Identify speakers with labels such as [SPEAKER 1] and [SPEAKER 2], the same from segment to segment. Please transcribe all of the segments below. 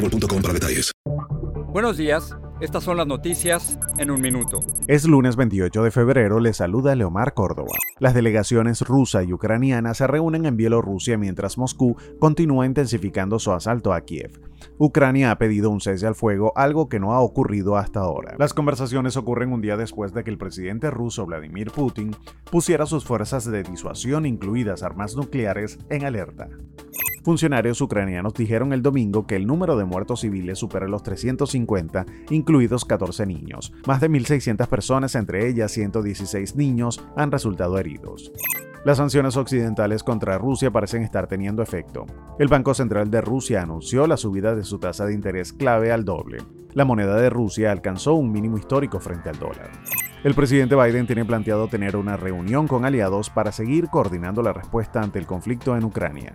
[SPEAKER 1] boostmobile.com para detalles.
[SPEAKER 2] Buenos días. Estas son las noticias en un minuto.
[SPEAKER 3] Es lunes 28 de febrero, le saluda Leomar Córdoba. Las delegaciones rusa y ucraniana se reúnen en Bielorrusia mientras Moscú continúa intensificando su asalto a Kiev. Ucrania ha pedido un cese al fuego, algo que no ha ocurrido hasta ahora. Las conversaciones ocurren un día después de que el presidente ruso Vladimir Putin pusiera sus fuerzas de disuasión, incluidas armas nucleares, en alerta. Funcionarios ucranianos dijeron el domingo que el número de muertos civiles supera los 350, incluidos 14 niños. Más de 1.600 personas, entre ellas 116 niños, han resultado heridos. Las sanciones occidentales contra Rusia parecen estar teniendo efecto. El Banco Central de Rusia anunció la subida de su tasa de interés clave al doble. La moneda de Rusia alcanzó un mínimo histórico frente al dólar. El presidente Biden tiene planteado tener una reunión con aliados para seguir coordinando la respuesta ante el conflicto en Ucrania.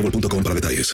[SPEAKER 1] boostmobile.com para detalles.